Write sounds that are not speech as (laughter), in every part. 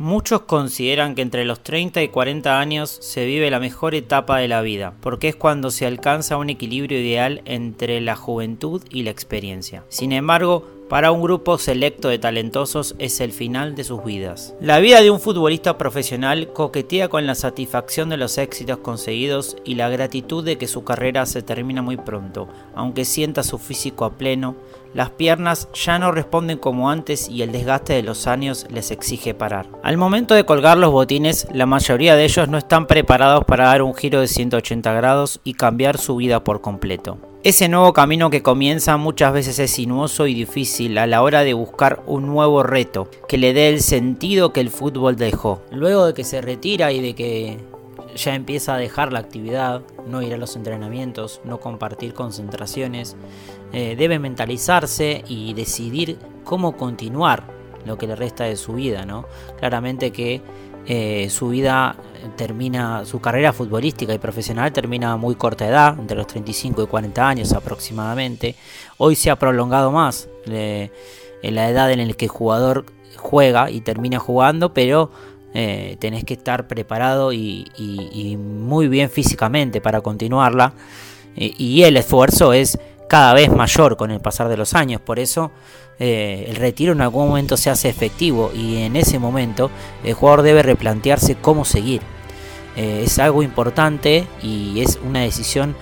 Muchos consideran que entre los 30 y 40 años se vive la mejor etapa de la vida, porque es cuando se alcanza un equilibrio ideal entre la juventud y la experiencia. Sin embargo, para un grupo selecto de talentosos es el final de sus vidas. La vida de un futbolista profesional coquetea con la satisfacción de los éxitos conseguidos y la gratitud de que su carrera se termina muy pronto, aunque sienta su físico a pleno, las piernas ya no responden como antes y el desgaste de los años les exige parar. Al momento de colgar los botines, la mayoría de ellos no están preparados para dar un giro de 180 grados y cambiar su vida por completo. Ese nuevo camino que comienza muchas veces es sinuoso y difícil a la hora de buscar un nuevo reto que le dé el sentido que el fútbol dejó. Luego de que se retira y de que ya empieza a dejar la actividad, no ir a los entrenamientos, no compartir concentraciones, eh, debe mentalizarse y decidir cómo continuar lo que le resta de su vida, ¿no? Claramente que eh, su vida termina, su carrera futbolística y profesional termina a muy corta edad, entre los 35 y 40 años aproximadamente. Hoy se ha prolongado más en la edad en la que el jugador juega y termina jugando, pero eh, tenés que estar preparado y, muy bien físicamente para continuarla. y el esfuerzo es cada vez mayor con el pasar de los años. Por eso eh, el retiro en algún momento se hace efectivo y en ese momento el jugador debe replantearse cómo seguir. Eh, es algo importante y es una decisión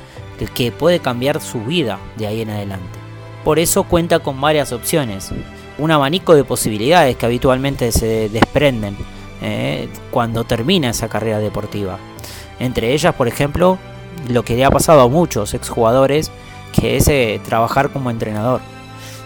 que puede cambiar su vida de ahí en adelante. Por eso cuenta con varias opciones, un abanico de posibilidades que habitualmente se desprenden eh, cuando termina esa carrera deportiva. Entre ellas, por ejemplo, lo que le ha pasado a muchos exjugadores, que es trabajar como entrenador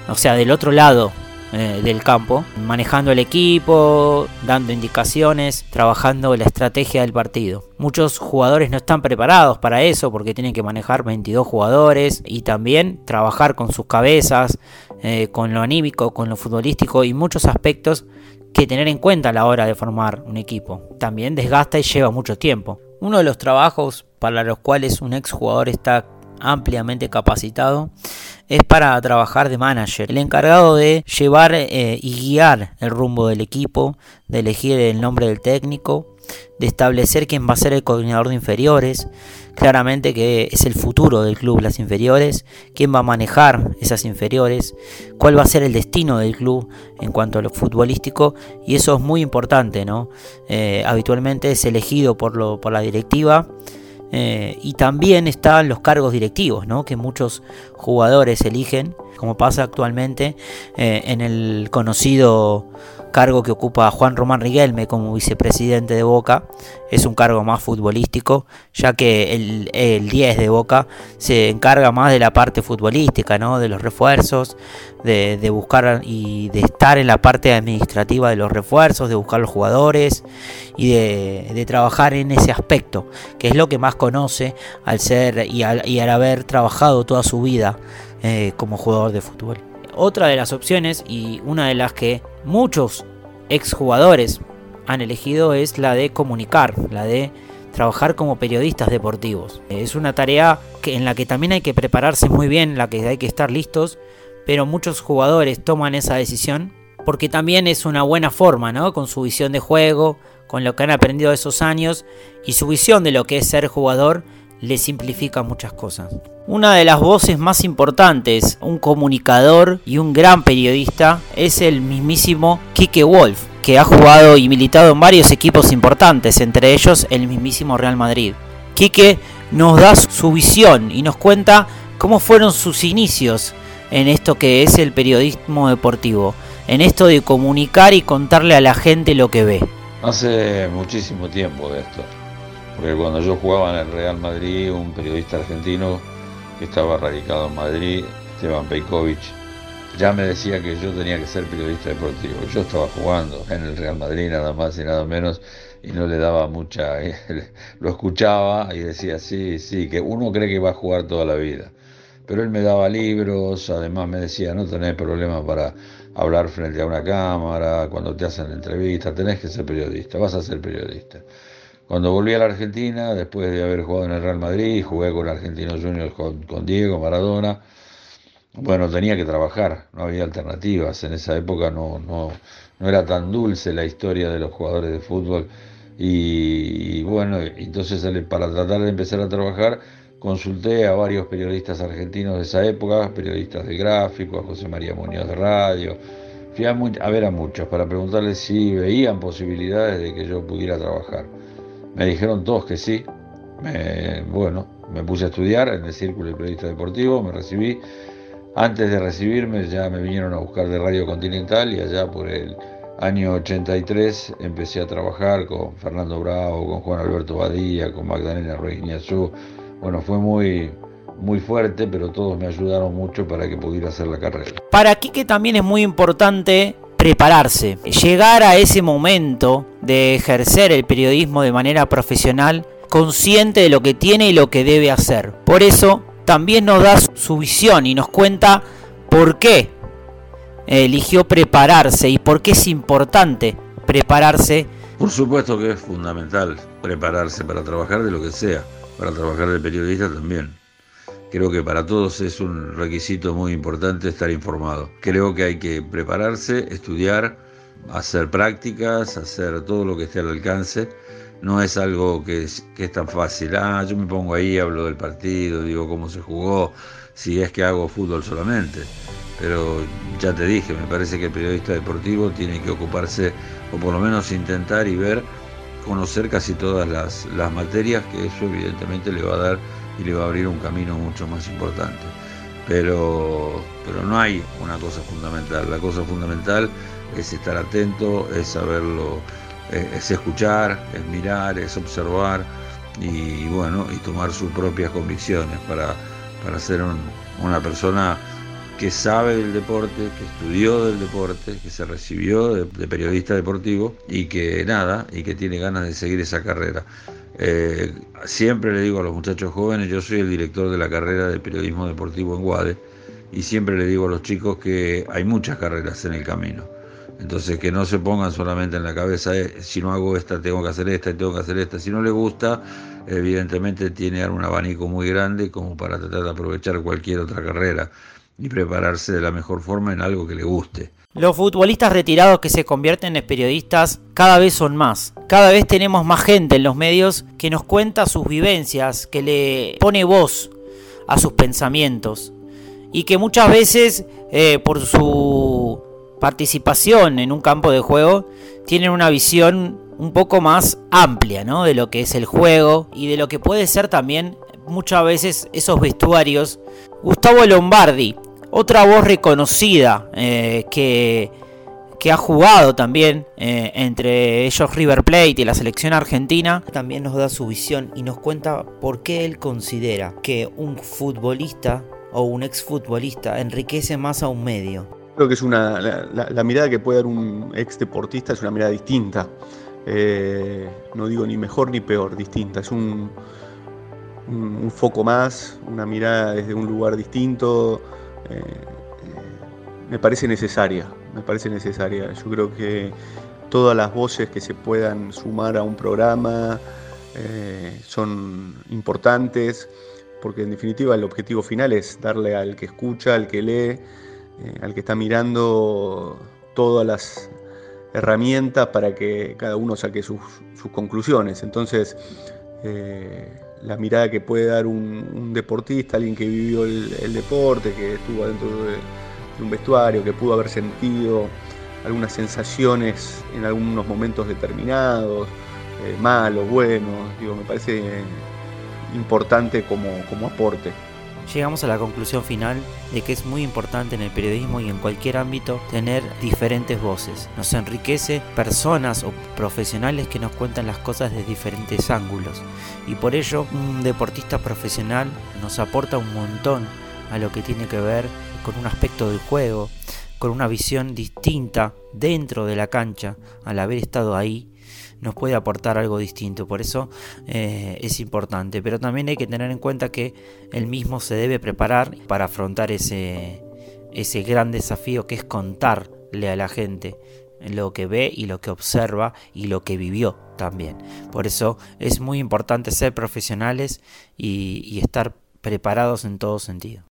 o sea, del otro lado eh, del campo, manejando el equipo, dando indicaciones, trabajando la estrategia del partido. Muchos jugadores no están preparados para eso porque tienen que manejar 22 jugadores y también trabajar con sus cabezas, eh, con lo anímico, con lo futbolístico y muchos aspectos que tener en cuenta a la hora de formar un equipo. También desgasta y lleva mucho tiempo. Uno de los trabajos para los cuales un ex jugador está ampliamente capacitado es para trabajar de manager, el encargado de llevar eh, y guiar el rumbo del equipo, de elegir el nombre del técnico, de establecer quién va a ser el coordinador de inferiores, claramente que es el futuro del club las inferiores, quién va a manejar esas inferiores, cuál va a ser el destino del club en cuanto a lo futbolístico y eso es muy importante, ¿no? Eh, habitualmente es elegido por, lo, por la directiva eh, y también están los cargos directivos, ¿no? que muchos jugadores eligen, como pasa actualmente eh, en el conocido cargo que ocupa Juan Román Riquelme como vicepresidente de Boca. Es un cargo más futbolístico, ya que el, el 10 de Boca se encarga más de la parte futbolística, ¿no? de los refuerzos, de, buscar y de estar en la parte administrativa de los refuerzos, de buscar los jugadores y de, trabajar en ese aspecto, que es lo que más conoce al ser y al, haber trabajado toda su vida eh, como jugador de fútbol. Otra de las opciones y una de las que muchos exjugadores han elegido es la de comunicar, la de trabajar como periodistas deportivos. Es una tarea que, en la que también hay que prepararse muy bien, la que hay que estar listos, pero muchos jugadores toman esa decisión porque también es una buena forma, ¿no? Con su visión de juego, con lo que han aprendido esos años y su visión de lo que es ser jugador le simplifica muchas cosas. Una de las voces más importantes, un comunicador y un gran periodista, es el mismísimo Kike Wolf, que ha jugado y militado en varios equipos importantes, entre ellos el mismísimo Real Madrid. Quique nos da su visión y nos cuenta cómo fueron sus inicios en esto que es el periodismo deportivo, en esto de comunicar y contarle a la gente lo que ve. Hace muchísimo tiempo de esto. Porque cuando yo jugaba en el Real Madrid, un periodista argentino que estaba radicado en Madrid, Esteban Peikovic, ya me decía que yo tenía que ser periodista deportivo. Yo estaba jugando en el Real Madrid nada más y nada menos y no le daba mucha... (laughs) lo escuchaba y decía, sí, sí, que uno cree que va a jugar toda la vida. pero él me daba libros, además me decía, no tenés problema para hablar frente a una cámara, cuando te hacen entrevistas, tenés que ser periodista, vas a ser periodista. Cuando volví a la Argentina, después de haber jugado en el Real Madrid, jugué con Argentinos Juniors con, Diego Maradona, bueno, tenía que trabajar, no había alternativas. En esa época no, no, no era tan dulce la historia de los jugadores de fútbol. Y, bueno, entonces para tratar de empezar a trabajar, consulté a varios periodistas argentinos de esa época, periodistas de gráfico, a José María Muñoz de Radio. Fui a, ver a muchos para preguntarles si veían posibilidades de que yo pudiera trabajar. Me dijeron todos que sí. bueno, me puse a estudiar en el Círculo de Periodistas Deportivos, me recibí antes de recibirme ya me vinieron a buscar de Radio Continental y allá por el año 83 empecé a trabajar con Fernando Bravo, con Juan Alberto Badía, con Magdalena Ruiz Bueno, fue muy, muy fuerte, pero todos me ayudaron mucho para que pudiera hacer la carrera. Para Quique también es muy importante prepararse, llegar a ese momento de ejercer el periodismo de manera profesional, consciente de lo que tiene y lo que debe hacer. Por eso también nos da su visión y nos cuenta por qué eligió prepararse y por qué es importante prepararse. Por supuesto que es fundamental prepararse para trabajar de lo que sea, para trabajar de periodista también. Creo que para todos es un requisito muy importante estar informado. Creo que hay que prepararse, estudiar, hacer prácticas, hacer todo lo que esté al alcance no es algo que es, que es tan fácil. Ah, yo me pongo ahí, hablo del partido, digo cómo se jugó, si es que hago fútbol solamente. Pero ya te dije, me parece que el periodista deportivo tiene que ocuparse, o por lo menos intentar y ver, conocer casi todas las, las materias, que eso evidentemente le va a dar y le va a abrir un camino mucho más importante. Pero, pero no hay una cosa fundamental. La cosa fundamental es estar atento, es saberlo es escuchar, es mirar, es observar y bueno, y tomar sus propias convicciones para, para ser una persona que sabe del deporte, que estudió del deporte, que se recibió de, periodista deportivo y que nada, y que tiene ganas de seguir esa carrera. Eh, siempre le digo a los muchachos jóvenes, yo soy el director de la carrera de periodismo deportivo en Guade, y siempre le digo a los chicos que hay muchas carreras en el camino entonces que no se pongan solamente en la cabeza, eh, si no hago esta, tengo que hacer esta y tengo que hacer esta. Si no le gusta, evidentemente tiene un abanico muy grande como para tratar de aprovechar cualquier otra carrera y prepararse de la mejor forma en algo que le guste. Los futbolistas retirados que se convierten en periodistas cada vez son más. Cada vez tenemos más gente en los medios que nos cuenta sus vivencias, que le pone voz a sus pensamientos y que muchas veces eh, por su participación en un campo de juego, tienen una visión un poco más amplia de lo que es el juego y de lo que puede ser también muchas veces esos vestuarios. Gustavo Lombardi, otra voz reconocida eh, que, que, ha jugado también eh, entre ellos River Plate y la selección argentina, también nos da su visión y nos cuenta por qué él considera que un futbolista o un exfutbolista enriquece más a un medio. Creo que es una, la, mirada que puede dar un ex deportista es una mirada distinta. Eh, no digo ni mejor ni peor, distinta. Es un, un, foco más, una mirada desde un lugar distinto. Eh, eh, me parece necesaria, me parece necesaria. Yo creo que todas las voces que se puedan sumar a un programa son importantes, porque en definitiva el objetivo final es darle al que escucha, al que lee, eh, al que está mirando todas las herramientas para que cada uno saque sus, conclusiones. Entonces, eh, la mirada que puede dar un, deportista, alguien que vivió el, deporte, que estuvo dentro de, un vestuario, que pudo haber sentido algunas sensaciones en algunos momentos determinados, eh, malos, buenos, digo, me parece importante como aporte llegamos a la conclusión final de que es muy importante en el periodismo y en cualquier ámbito tener diferentes voces. Nos enriquece personas o profesionales que nos cuentan las cosas de diferentes ángulos. Y por ello un deportista profesional nos aporta un montón a lo que tiene que ver con un aspecto del juego, con una visión distinta dentro de la cancha al haber estado ahí nos puede aportar algo distinto. Por eso eh, es importante. Pero también hay que tener en cuenta que el mismo se debe preparar para afrontar ese, ese gran desafío que es contarle a la gente lo que ve y lo que observa y lo que vivió también. Por eso es muy importante ser profesionales y, y estar preparados en todo sentido.